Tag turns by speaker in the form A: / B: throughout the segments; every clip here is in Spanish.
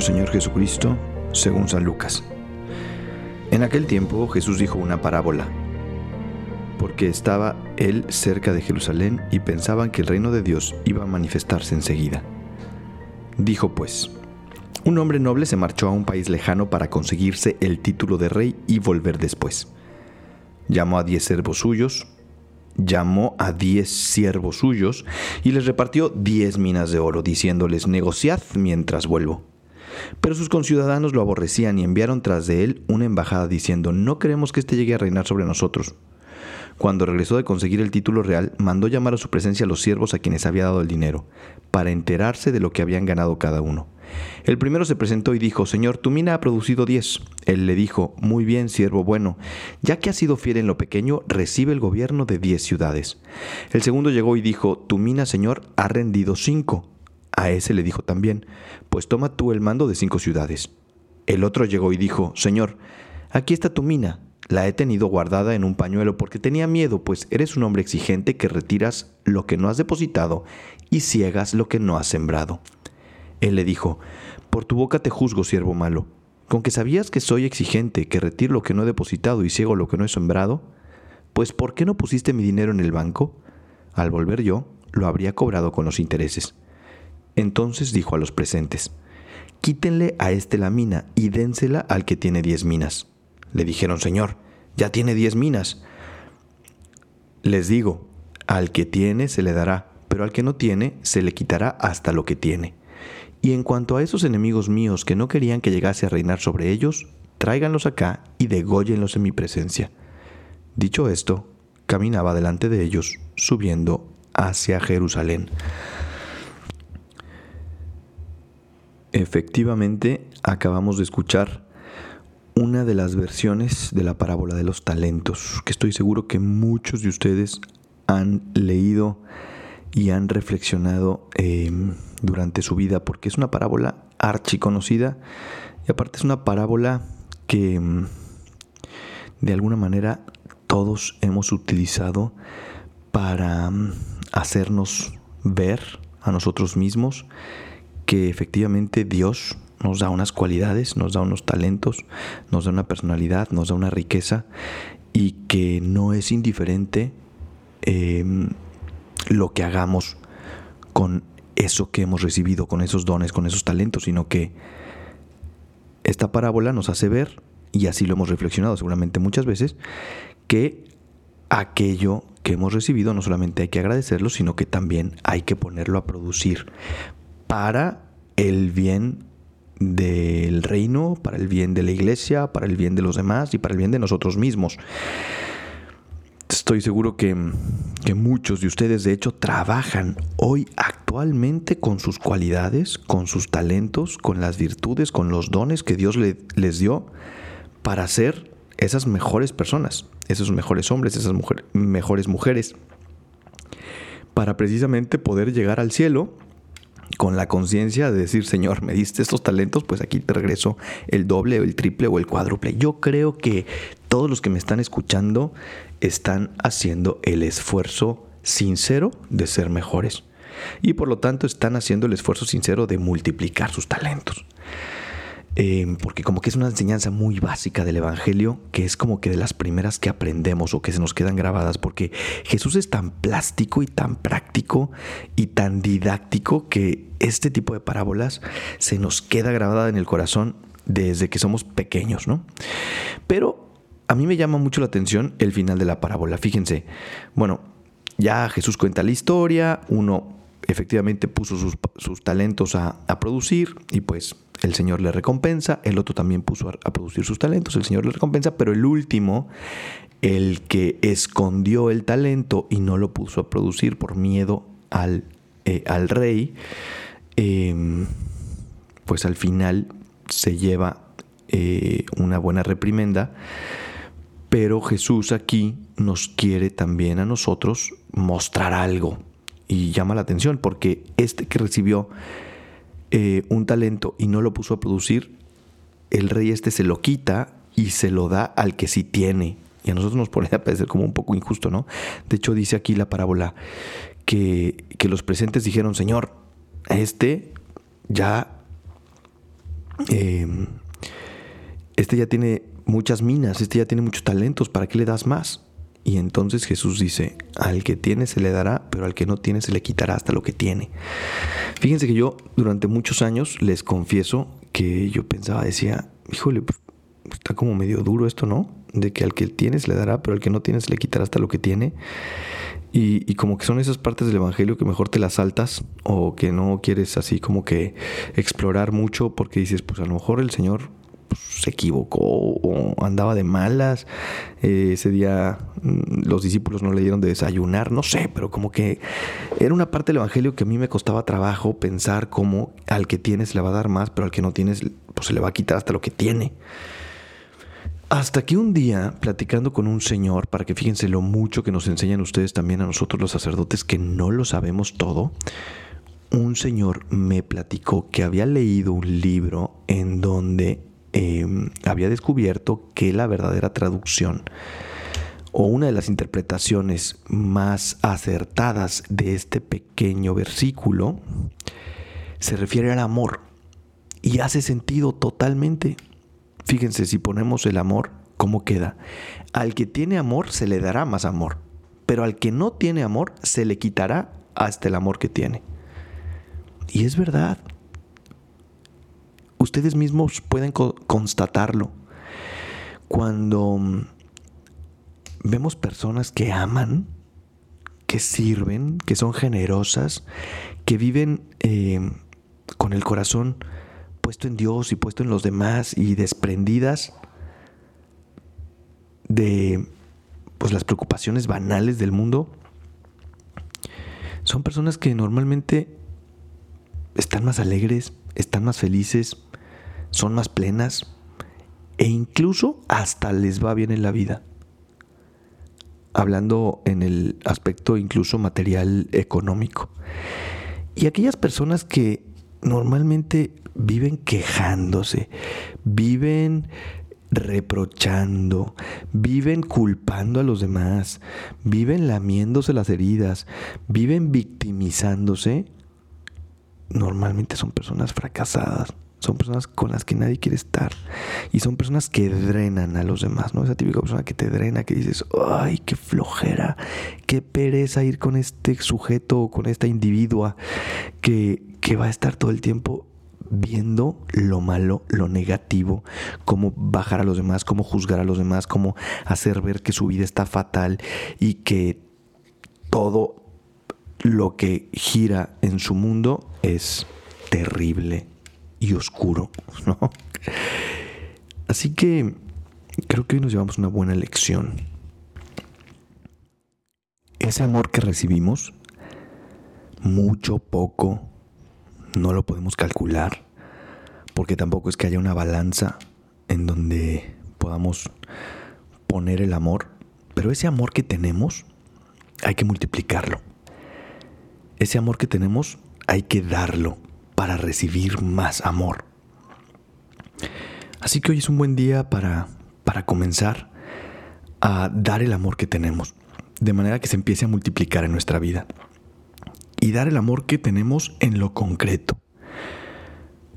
A: Señor Jesucristo según San Lucas. En aquel tiempo Jesús dijo una parábola, porque estaba él cerca de Jerusalén y pensaban que el reino de Dios iba a manifestarse enseguida. Dijo pues, un hombre noble se marchó a un país lejano para conseguirse el título de rey y volver después. Llamó a diez servos suyos, llamó a diez siervos suyos y les repartió diez minas de oro, diciéndoles, negociad mientras vuelvo. Pero sus conciudadanos lo aborrecían y enviaron tras de él una embajada diciendo, no queremos que éste llegue a reinar sobre nosotros. Cuando regresó de conseguir el título real, mandó llamar a su presencia a los siervos a quienes había dado el dinero, para enterarse de lo que habían ganado cada uno. El primero se presentó y dijo, Señor, tu mina ha producido diez. Él le dijo, Muy bien, siervo bueno, ya que has sido fiel en lo pequeño, recibe el gobierno de diez ciudades. El segundo llegó y dijo, Tu mina, Señor, ha rendido cinco. A ese le dijo también, Pues toma tú el mando de cinco ciudades. El otro llegó y dijo, Señor, aquí está tu mina. La he tenido guardada en un pañuelo porque tenía miedo, pues eres un hombre exigente que retiras lo que no has depositado y ciegas lo que no has sembrado. Él le dijo, Por tu boca te juzgo, siervo malo. ¿Con que sabías que soy exigente, que retiro lo que no he depositado y ciego lo que no he sembrado? Pues ¿por qué no pusiste mi dinero en el banco? Al volver yo, lo habría cobrado con los intereses. Entonces dijo a los presentes, Quítenle a este la mina y dénsela al que tiene diez minas. Le dijeron, Señor, ya tiene diez minas. Les digo, al que tiene se le dará, pero al que no tiene se le quitará hasta lo que tiene. Y en cuanto a esos enemigos míos que no querían que llegase a reinar sobre ellos, tráiganlos acá y dególlenlos en mi presencia. Dicho esto, caminaba delante de ellos, subiendo hacia Jerusalén. Efectivamente, acabamos de escuchar una de las versiones de la parábola de los talentos, que estoy seguro que muchos de ustedes han leído y han reflexionado em, durante su vida, porque es una parábola archiconocida y aparte es una parábola que em, de alguna manera todos hemos utilizado para em, hacernos ver a nosotros mismos que efectivamente Dios nos da unas cualidades, nos da unos talentos, nos da una personalidad, nos da una riqueza y que no es indiferente lo que hagamos con eso que hemos recibido, con esos dones, con esos talentos, sino que esta parábola nos hace ver, y así lo hemos reflexionado seguramente muchas veces, que aquello que hemos recibido no solamente hay que agradecerlo, sino que también hay que ponerlo a producir para el bien del reino, para el bien de la iglesia, para el bien de los demás y para el bien de nosotros mismos. Estoy seguro que, muchos de ustedes de hecho trabajan hoy actualmente con sus cualidades, con sus talentos, con las virtudes, con los dones que Dios les dio para ser esas mejores personas, esos mejores hombres, esas mejores mujeres, para precisamente poder llegar al cielo con la conciencia de decir, Señor, me diste estos talentos, pues aquí te regreso el doble, el triple o el cuádruple. Yo creo que todos los que me están escuchando están haciendo el esfuerzo sincero de ser mejores. Y por lo tanto están haciendo el esfuerzo sincero de multiplicar sus talentos. Eh, porque como que es una enseñanza muy básica del Evangelio, que es como que de las primeras que aprendemos o que se nos quedan grabadas, porque Jesús es tan plástico y tan práctico y tan didáctico que este tipo de parábolas se nos queda grabada en el corazón desde que somos pequeños, ¿no? Pero a mí me llama mucho la atención el final de la parábola. Fíjense, bueno, ya Jesús cuenta la historia, uno efectivamente puso sus, talentos a, producir y pues el Señor le recompensa, el otro también puso a, producir sus talentos, el Señor le recompensa, pero el último, el que escondió el talento y no lo puso a producir por miedo al, eh, al rey, em, pues al final se lleva eh, una buena reprimenda pero Jesús aquí nos quiere también a nosotros mostrar algo. Y llama la atención porque este que recibió eh, un talento y no lo puso a producir, el rey este se lo quita y se lo da al que sí tiene. Y a nosotros nos puede parecer como un poco injusto, ¿no? De hecho, dice aquí la parábola que, que los presentes dijeron, Señor, a este ya, em, este ya tiene muchas minas, este ya tiene muchos talentos, ¿para qué le das más? Y entonces Jesús dice, al que tiene se le dará, pero al que no tiene se le quitará hasta lo que tiene. Fíjense que yo durante muchos años les confieso que yo pensaba, decía, híjole, pues, está como medio duro esto, ¿no? De que al que tiene se le dará, pero al que no tiene se le quitará hasta lo que tiene. Y, como que son esas partes del Evangelio que mejor te las saltas o que no quieres así como que explorar mucho porque dices, pues a lo mejor el Señor pues, se equivocó o andaba de malas. Eh, ese día mm, los discípulos no le dieron de desayunar, no sé, pero como que era una parte del Evangelio que a mí me costaba trabajo pensar cómo al que tienes le va a dar más, pero al que no tienes pues se le va a quitar hasta lo que tiene. Hasta que un día, platicando con un señor, para que fíjense lo mucho que nos enseñan ustedes también a nosotros los sacerdotes, que no lo sabemos todo, un señor me platicó que había leído un libro en donde em, había descubierto que la verdadera traducción o una de las interpretaciones más acertadas de este pequeño versículo se refiere al amor y hace sentido totalmente. Fíjense, si ponemos el amor, ¿cómo queda? Al que tiene amor se le dará más amor, pero al que no tiene amor se le quitará hasta el amor que tiene. Y es verdad. Ustedes mismos pueden constatarlo. Cuando mm, vemos personas que aman, que sirven, que son generosas, que viven eh, con el corazón puesto en Dios y puesto en los demás y desprendidas de pues las preocupaciones banales del mundo, son personas que normalmente están más alegres, están más felices, son más plenas e incluso hasta les va bien en la vida. Hablando en el aspecto incluso material económico. Y aquellas personas que normalmente viven quejándose, viven reprochando, viven culpando a los demás, viven lamiéndose las heridas, viven victimizándose, normalmente son personas fracasadas. Son personas con las que nadie quiere estar. Y son personas que drenan a los demás, ¿no? Esa típica persona que te drena, que dices, ay, qué flojera, qué pereza ir con este sujeto o con esta individua que, que va a estar todo el tiempo viendo lo malo, lo negativo, cómo bajar a los demás, cómo juzgar a los demás, cómo hacer ver que su vida está fatal y que todo lo que gira en su mundo es terrible y oscuro, ¿no? Así que creo que hoy nos llevamos una buena lección. Ese amor que recibimos, mucho, poco, no lo podemos calcular, porque tampoco es que haya una balanza en donde podamos poner el amor, pero ese amor que tenemos hay que multiplicarlo. Ese amor que tenemos hay que darlo para recibir más amor. Así que hoy es un buen día para, para comenzar a dar el amor que tenemos, de manera que se empiece a multiplicar en nuestra vida. Y dar el amor que tenemos en lo concreto,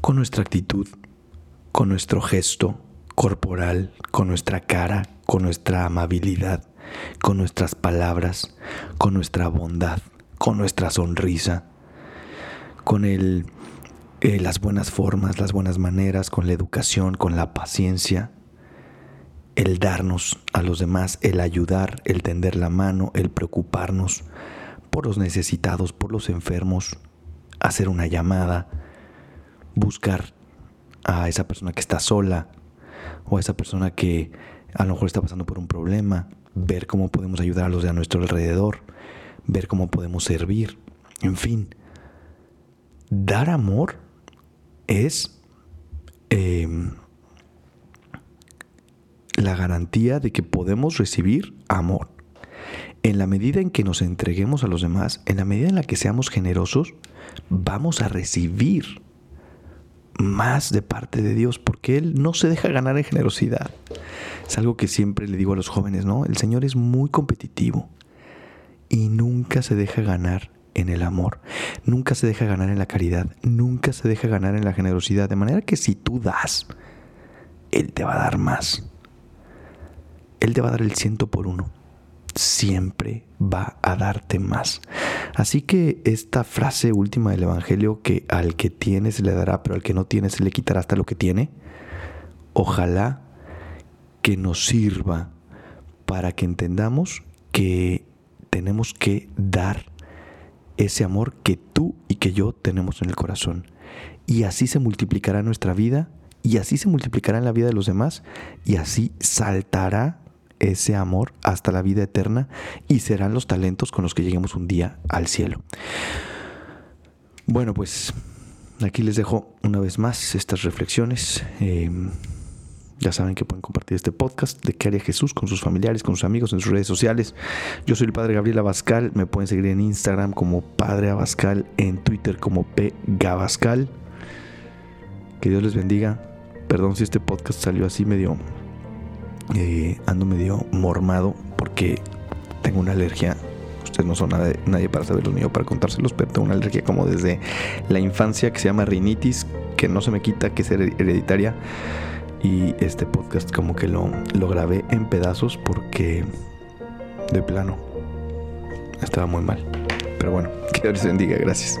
A: con nuestra actitud, con nuestro gesto corporal, con nuestra cara, con nuestra amabilidad, con nuestras palabras, con nuestra bondad, con nuestra sonrisa, con el eh, las buenas formas, las buenas maneras, con la educación, con la paciencia, el darnos a los demás, el ayudar, el tender la mano, el preocuparnos por los necesitados, por los enfermos, hacer una llamada, buscar a esa persona que está sola o a esa persona que a lo mejor está pasando por un problema, ver cómo podemos ayudar a los de a nuestro alrededor, ver cómo podemos servir, en fin. Dar amor es em, la garantía de que podemos recibir amor. En la medida en que nos entreguemos a los demás, en la medida en la que seamos generosos, vamos a recibir más de parte de Dios, porque Él no se deja ganar en generosidad. Es algo que siempre le digo a los jóvenes, ¿no? El Señor es muy competitivo y nunca se deja ganar en el amor, nunca se deja ganar en la caridad, nunca se deja ganar en la generosidad, de manera que si tú das, Él te va a dar más. Él te va a dar el ciento por uno. Siempre va a darte más. Así que esta frase última del Evangelio, que al que tiene se le dará, pero al que no tiene se le quitará hasta lo que tiene, ojalá que nos sirva para que entendamos que tenemos que dar ese amor que tú y que yo tenemos en el corazón. Y así se multiplicará nuestra vida, y así se multiplicará en la vida de los demás, y así saltará ese amor hasta la vida eterna, y serán los talentos con los que lleguemos un día al cielo. Bueno, pues aquí les dejo una vez más estas reflexiones. Eh, ya saben que pueden compartir este podcast de qué haría Jesús con sus familiares, con sus amigos en sus redes sociales. Yo soy el Padre Gabriel Abascal. Me pueden seguir en Instagram como Padre Abascal, en Twitter como P. Que Dios les bendiga. Perdón si este podcast salió así medio. Eh, ando medio mormado porque tengo una alergia. Ustedes no son nadie para saber lo mío, para contárselos, pero tengo una alergia como desde la infancia que se llama rinitis, que no se me quita, que es hereditaria y este podcast como que lo, lo grabé en pedazos porque de plano estaba muy mal. Pero bueno, que Dios bendiga, gracias.